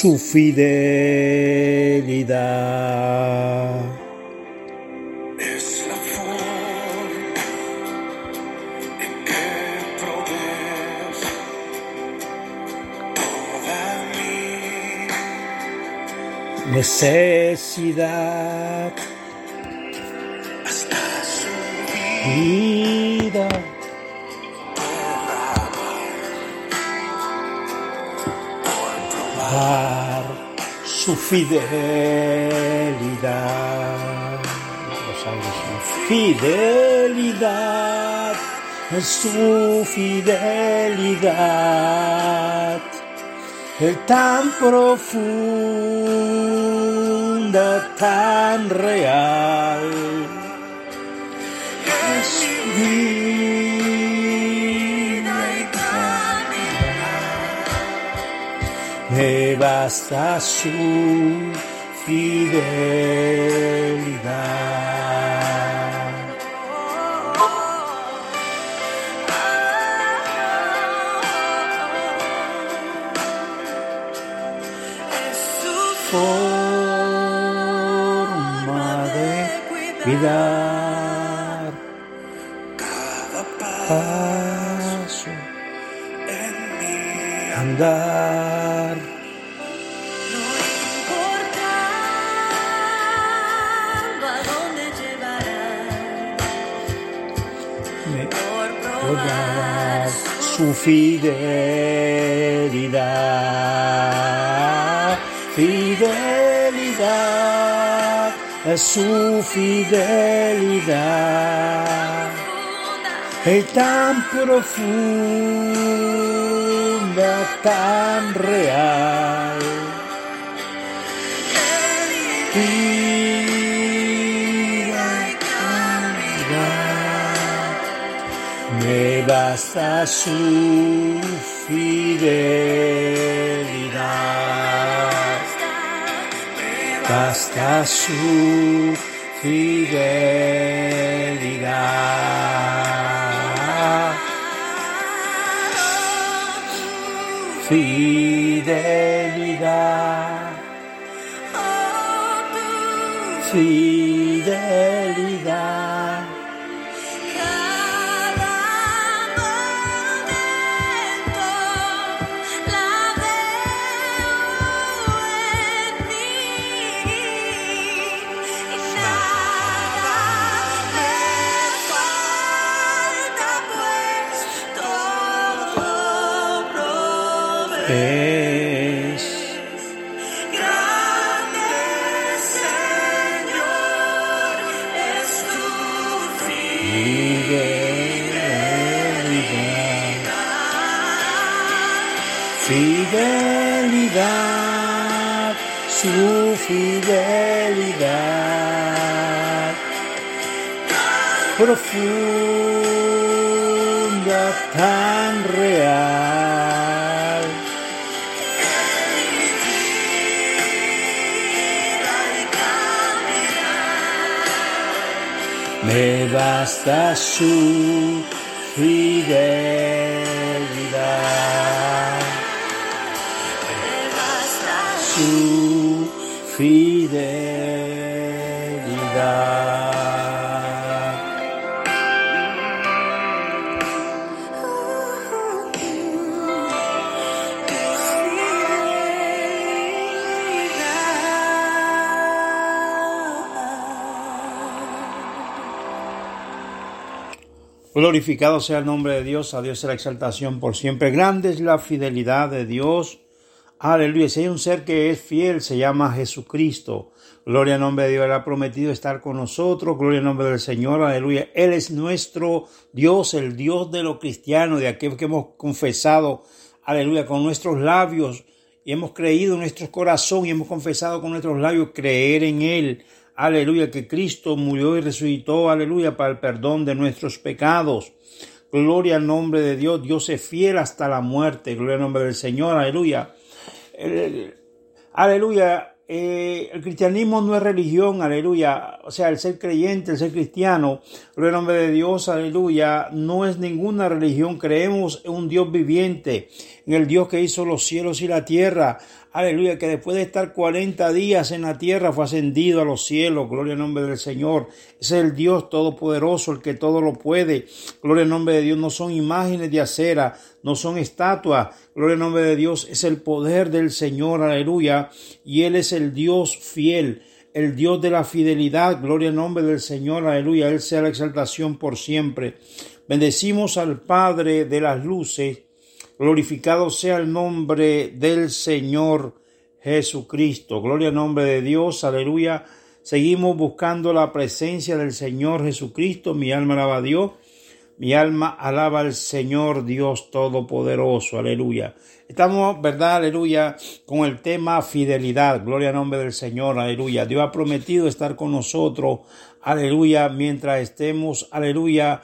Su fidelidad. Es la forma en que provees toda mi Necesidad, hasta su vida, su fidelidad. Su fidelidad, su fidelidad. Tan profunda, tan real. Me basta su fidelidad. Me su fidelidad, fidelidad, su fidelidad. Es tan profunda, tan real. Basta su fidelidad. Basta su fidelidad. Fidelidad. Fidelidad. Su fidelidad. Profunda, tan real. Me basta su fidelidad, Oh, fidelidad. Glorificado sea el nombre de Dios, a Dios sea la exaltación por siempre. Grande es la fidelidad de Dios Aleluya. Si hay un ser que es fiel, se llama Jesucristo. Gloria al nombre de Dios. Él ha prometido estar con nosotros. Gloria al nombre del Señor. Aleluya. Él es nuestro Dios, el Dios de los cristianos, de aquel que hemos confesado. Aleluya. Con nuestros labios. Y hemos creído en nuestro corazón y hemos confesado con nuestros labios creer en Él. Aleluya, que Cristo murió y resucitó, aleluya, para el perdón de nuestros pecados. Gloria al nombre de Dios. Dios es fiel hasta la muerte. Gloria al nombre del Señor. Aleluya. El- aleluya. Eh, el cristianismo no es religión, aleluya. O sea, el ser creyente, el ser cristiano, al nombre de Dios, aleluya, no es ninguna religión. Creemos en un Dios viviente, en el Dios que hizo los cielos y la tierra. Aleluya, que después de estar 40 días en la tierra fue ascendido a los cielos. Gloria al nombre del Señor. Es el Dios todopoderoso, el que todo lo puede. Gloria al nombre de Dios. No son imágenes de acera, no son estatuas. Gloria al nombre de Dios. Es el poder del Señor. Aleluya. Y Él es el Dios fiel. El Dios de la fidelidad, gloria al nombre del Señor, aleluya, Él sea la exaltación por siempre. Bendecimos al Padre de las luces, Glorificado sea el nombre del Señor Jesucristo. Gloria al nombre de Dios. Aleluya. Seguimos buscando la presencia del Señor Jesucristo. Mi alma alaba a Dios. Mi alma alaba al Señor Dios Todopoderoso. Aleluya. Estamos, ¿verdad? Aleluya. Con el tema fidelidad. Gloria al nombre del Señor. Aleluya. Dios ha prometido estar con nosotros. Aleluya. Mientras estemos, aleluya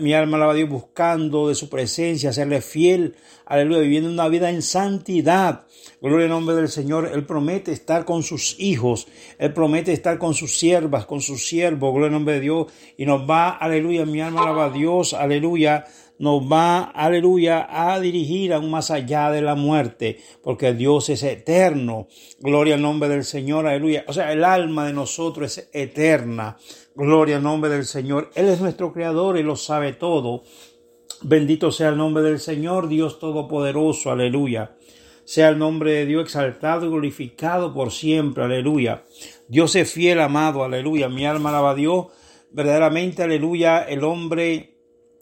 mi alma alaba a Dios buscando de su presencia, serle fiel, aleluya, viviendo una vida en santidad. Gloria al nombre del Señor. Él promete estar con sus hijos, Él promete estar con sus siervas, con sus siervos, gloria al nombre de Dios. Y nos va, aleluya, mi alma alaba a Dios, aleluya, nos va, aleluya, a dirigir aún más allá de la muerte, porque Dios es eterno. Gloria al nombre del Señor, aleluya. O sea, el alma de nosotros es eterna. Gloria al nombre del Señor. Él es nuestro creador y lo sabe todo. Bendito sea el nombre del Señor, Dios Todopoderoso, aleluya. Sea el nombre de Dios exaltado y glorificado por siempre, aleluya. Dios es fiel, amado, aleluya. Mi alma alaba a Dios. Verdaderamente, aleluya, el hombre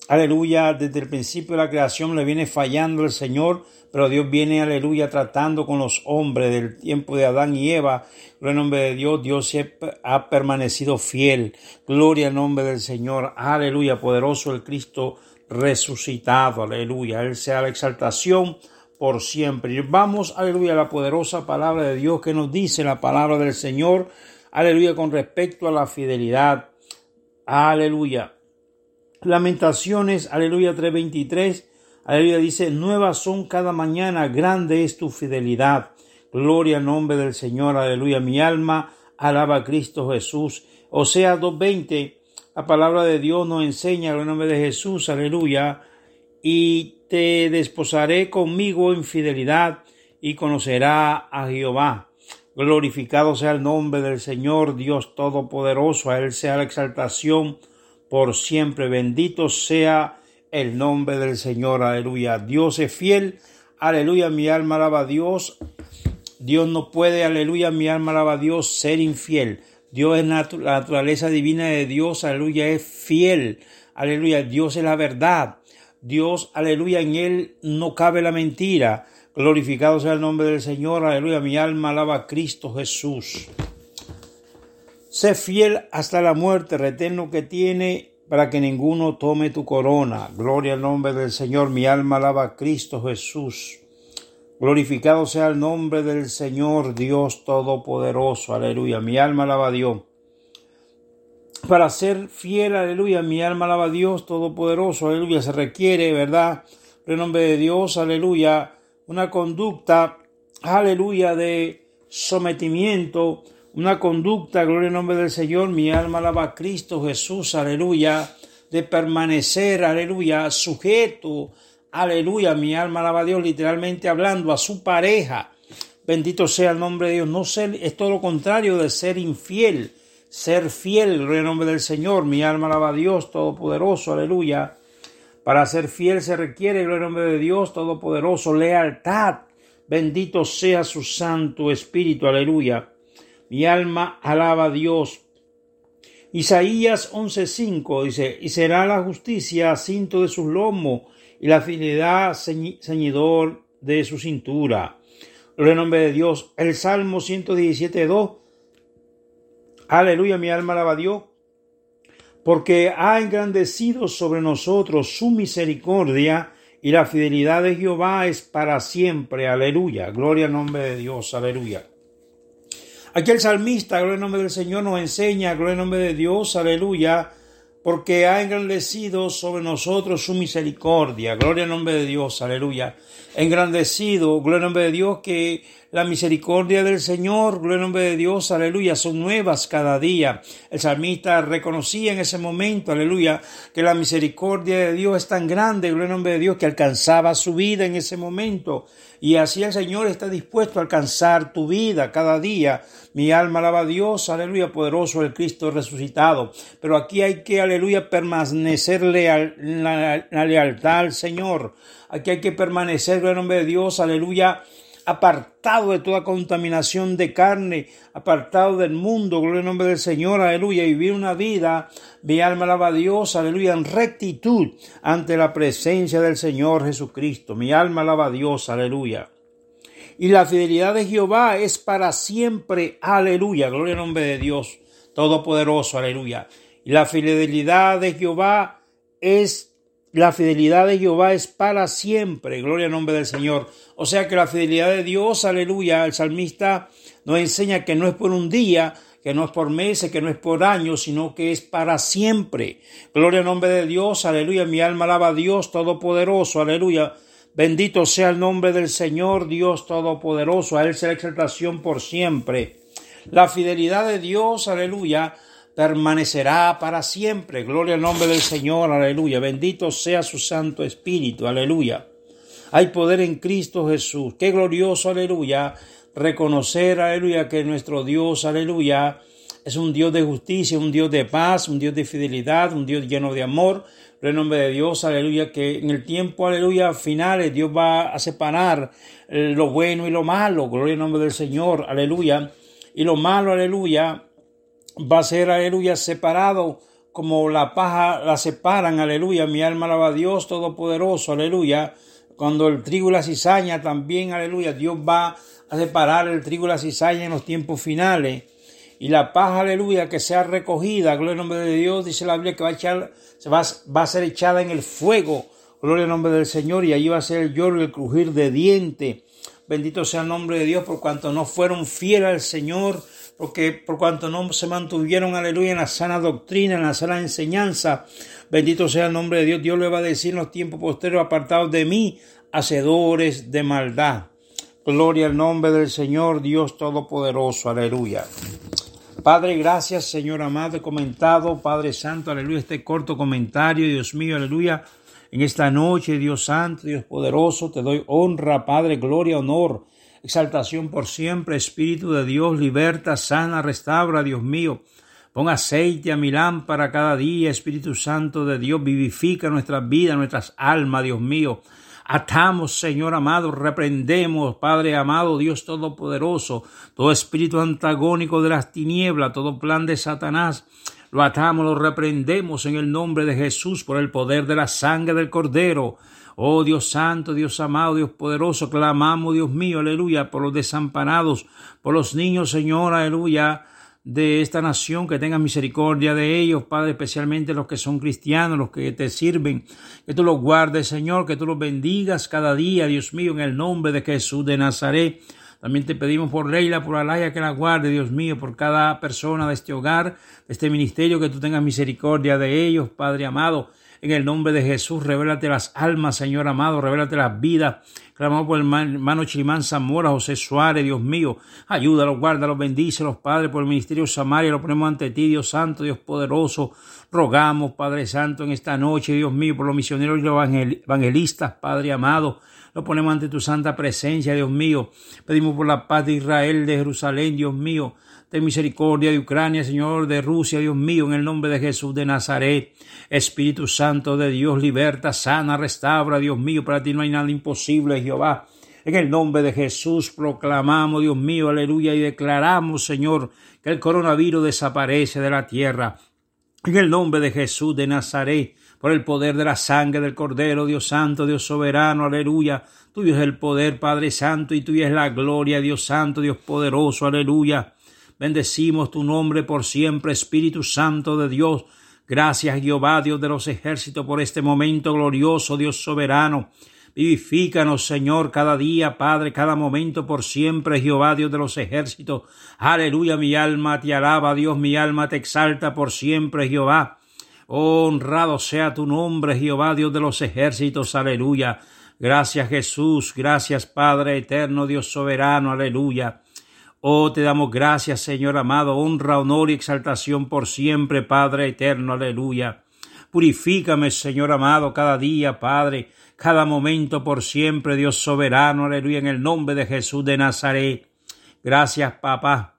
Aleluya, desde el principio de la creación le viene fallando el Señor, pero Dios viene, aleluya, tratando con los hombres del tiempo de Adán y Eva. Gloria al nombre de Dios, Dios ha permanecido fiel. Gloria al nombre del Señor. Aleluya, poderoso el Cristo resucitado. Aleluya, Él sea la exaltación por siempre. Vamos, aleluya, a la poderosa palabra de Dios que nos dice la palabra del Señor. Aleluya, con respecto a la fidelidad. Aleluya. Lamentaciones, aleluya 3:23, aleluya dice, nuevas son cada mañana, grande es tu fidelidad. Gloria al nombre del Señor, aleluya. Mi alma alaba a Cristo Jesús. O sea, 2:20, la palabra de Dios nos enseña en el nombre de Jesús, aleluya. Y te desposaré conmigo en fidelidad y conocerá a Jehová. Glorificado sea el nombre del Señor, Dios Todopoderoso, a Él sea la exaltación por siempre. Bendito sea el nombre del Señor. Aleluya. Dios es fiel. Aleluya. Mi alma alaba a Dios. Dios no puede, aleluya, mi alma alaba a Dios, ser infiel. Dios es la naturaleza divina de Dios, aleluya, es fiel. Aleluya. Dios es la verdad. Dios, aleluya, en Él no cabe la mentira. Glorificado sea el nombre del Señor. Aleluya. Mi alma alaba a Cristo Jesús. Sé fiel hasta la muerte, retén lo que tiene para que ninguno tome tu corona. Gloria al nombre del Señor, mi alma alaba a Cristo Jesús. Glorificado sea el nombre del Señor, Dios Todopoderoso. Aleluya, mi alma alaba a Dios. Para ser fiel, aleluya, mi alma alaba a Dios Todopoderoso. Aleluya, se requiere, ¿verdad? En nombre de Dios, aleluya, una conducta, aleluya, de sometimiento, una conducta, gloria al nombre del Señor, mi alma alaba a Cristo Jesús, aleluya, de permanecer, aleluya, sujeto, aleluya, mi alma alaba a Dios, literalmente hablando, a su pareja. Bendito sea el nombre de Dios. No ser, es todo lo contrario de ser infiel. Ser fiel, gloria al nombre del Señor. Mi alma alaba a Dios Todopoderoso, aleluya. Para ser fiel se requiere, gloria al nombre de Dios Todopoderoso, lealtad. Bendito sea su Santo Espíritu, aleluya. Mi alma alaba a Dios. Isaías 11:5 dice, y será la justicia cinto de sus lomos y la fidelidad ceñi- ceñidor de su cintura. Gloria nombre de Dios. El Salmo 117:2. Aleluya, mi alma alaba a Dios. Porque ha engrandecido sobre nosotros su misericordia y la fidelidad de Jehová es para siempre. Aleluya. Gloria al nombre de Dios. Aleluya. Aquí el salmista, gloria al nombre del Señor, nos enseña, gloria al nombre de Dios, aleluya, porque ha engrandecido sobre nosotros su misericordia. Gloria al nombre de Dios, aleluya. Engrandecido, gloria al nombre de Dios, que la misericordia del Señor, gloria al nombre de Dios, aleluya, son nuevas cada día. El salmista reconocía en ese momento, aleluya, que la misericordia de Dios es tan grande, gloria al nombre de Dios, que alcanzaba su vida en ese momento. Y así el Señor está dispuesto a alcanzar tu vida cada día. Mi alma alaba a Dios, aleluya, poderoso el Cristo resucitado. Pero aquí hay que, aleluya, permanecer leal, la, la lealtad al Señor. Aquí hay que permanecer, en nombre de Dios, aleluya, apartado de toda contaminación de carne, apartado del mundo, gloria al nombre del Señor, aleluya, y vivir una vida, mi alma alaba a Dios, aleluya, en rectitud ante la presencia del Señor Jesucristo. Mi alma alaba a Dios, aleluya. Y la fidelidad de Jehová es para siempre, aleluya, gloria al nombre de Dios Todopoderoso, aleluya. Y la fidelidad de Jehová es la fidelidad de Jehová es para siempre. Gloria al nombre del Señor. O sea que la fidelidad de Dios, aleluya, el salmista nos enseña que no es por un día, que no es por meses, que no es por años, sino que es para siempre. Gloria al nombre de Dios, aleluya. Mi alma alaba a Dios Todopoderoso, aleluya. Bendito sea el nombre del Señor, Dios Todopoderoso. A Él la exaltación por siempre. La fidelidad de Dios, aleluya permanecerá para siempre. Gloria al nombre del Señor, aleluya. Bendito sea su Santo Espíritu, aleluya. Hay poder en Cristo Jesús. Qué glorioso, aleluya. Reconocer, aleluya, que nuestro Dios, aleluya, es un Dios de justicia, un Dios de paz, un Dios de fidelidad, un Dios lleno de amor. En nombre de Dios, aleluya, que en el tiempo, aleluya, finales, Dios va a separar eh, lo bueno y lo malo. Gloria al nombre del Señor, aleluya. Y lo malo, aleluya, va a ser, aleluya, separado como la paja la separan, aleluya. Mi alma alaba a Dios Todopoderoso, aleluya. Cuando el trigo y la cizaña también, aleluya, Dios va a separar el trigo y la cizaña en los tiempos finales. Y la paja, aleluya, que sea recogida, gloria al nombre de Dios, dice la Biblia que va a, echar, se va, va a ser echada en el fuego, gloria al nombre del Señor, y allí va a ser el lloro y el crujir de diente. Bendito sea el nombre de Dios por cuanto no fueron fieles al Señor, porque por cuanto no se mantuvieron, aleluya, en la sana doctrina, en la sana enseñanza. Bendito sea el nombre de Dios. Dios le va a decir en los tiempos posteriores, apartados de mí, hacedores de maldad. Gloria al nombre del Señor, Dios Todopoderoso. Aleluya. Padre, gracias, Señor amado, comentado, Padre Santo, aleluya, este corto comentario, Dios mío, aleluya. En esta noche, Dios Santo, Dios poderoso, te doy honra, Padre, gloria, honor, exaltación por siempre, Espíritu de Dios, liberta, sana, restaura, Dios mío. Pon aceite a mi lámpara cada día, Espíritu Santo de Dios, vivifica nuestras vidas, nuestras almas, Dios mío. Atamos, Señor amado, reprendemos, Padre amado, Dios Todopoderoso, todo espíritu antagónico de las tinieblas, todo plan de Satanás. Lo atamos, lo reprendemos en el nombre de Jesús por el poder de la sangre del Cordero. Oh Dios Santo, Dios amado, Dios poderoso, clamamos, Dios mío, aleluya, por los desamparados, por los niños, Señor, aleluya, de esta nación, que tengas misericordia de ellos, Padre, especialmente los que son cristianos, los que te sirven, que tú los guardes, Señor, que tú los bendigas cada día, Dios mío, en el nombre de Jesús de Nazaret. También te pedimos por Leila, por Alaya, que la guarde, Dios mío, por cada persona de este hogar, de este ministerio, que tú tengas misericordia de ellos, Padre amado. En el nombre de Jesús, revélate las almas, Señor amado, revélate las vidas. Clamamos por el hermano Chilimán Zamora, José Suárez, Dios mío. Ayúdalos, guárdalos, bendícelos, Padre, por el ministerio Samaria. Lo ponemos ante ti, Dios Santo, Dios poderoso. Rogamos, Padre Santo, en esta noche, Dios mío, por los misioneros y los evangelistas, Padre amado. Lo ponemos ante tu santa presencia, Dios mío. Pedimos por la paz de Israel, de Jerusalén, Dios mío. Ten misericordia de Ucrania, Señor, de Rusia, Dios mío, en el nombre de Jesús de Nazaret. Espíritu Santo de Dios, liberta, sana, restaura, Dios mío. Para ti no hay nada imposible, Jehová. En el nombre de Jesús proclamamos, Dios mío, aleluya, y declaramos, Señor, que el coronavirus desaparece de la tierra. En el nombre de Jesús de Nazaret, por el poder de la sangre del Cordero, Dios Santo, Dios Soberano, aleluya. Tuyo es el poder, Padre Santo, y tuya es la gloria, Dios Santo, Dios poderoso, aleluya. Bendecimos tu nombre por siempre, Espíritu Santo de Dios. Gracias, Jehová, Dios de los ejércitos, por este momento glorioso, Dios soberano. Vivifícanos, Señor, cada día, Padre, cada momento por siempre, Jehová, Dios de los ejércitos. Aleluya, mi alma te alaba, Dios, mi alma te exalta por siempre, Jehová. honrado sea tu nombre, Jehová, Dios de los ejércitos, aleluya. Gracias, Jesús, gracias, Padre eterno, Dios soberano, aleluya. Oh, te damos gracias, Señor amado, honra, honor y exaltación por siempre, Padre eterno, aleluya. Purifícame, Señor amado, cada día, Padre, cada momento por siempre, Dios soberano, aleluya, en el nombre de Jesús de Nazaret. Gracias, papá.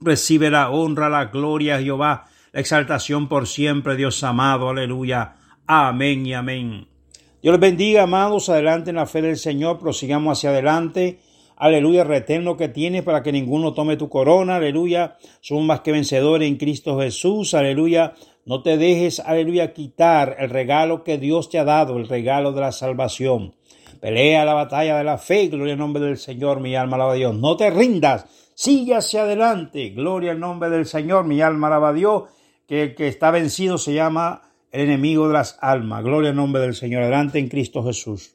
Recibe la honra, la gloria, Jehová, la exaltación por siempre, Dios amado, aleluya. Amén y amén. Dios les bendiga, amados, adelante en la fe del Señor, prosigamos hacia adelante. Aleluya, retén lo que tienes para que ninguno tome tu corona. Aleluya, somos más que vencedores en Cristo Jesús. Aleluya, no te dejes, aleluya, quitar el regalo que Dios te ha dado, el regalo de la salvación. Pelea la batalla de la fe, gloria al nombre del Señor, mi alma alaba a Dios. No te rindas, sigue hacia adelante, gloria al nombre del Señor, mi alma alaba a Dios, que el que está vencido se llama el enemigo de las almas. Gloria al nombre del Señor, adelante en Cristo Jesús.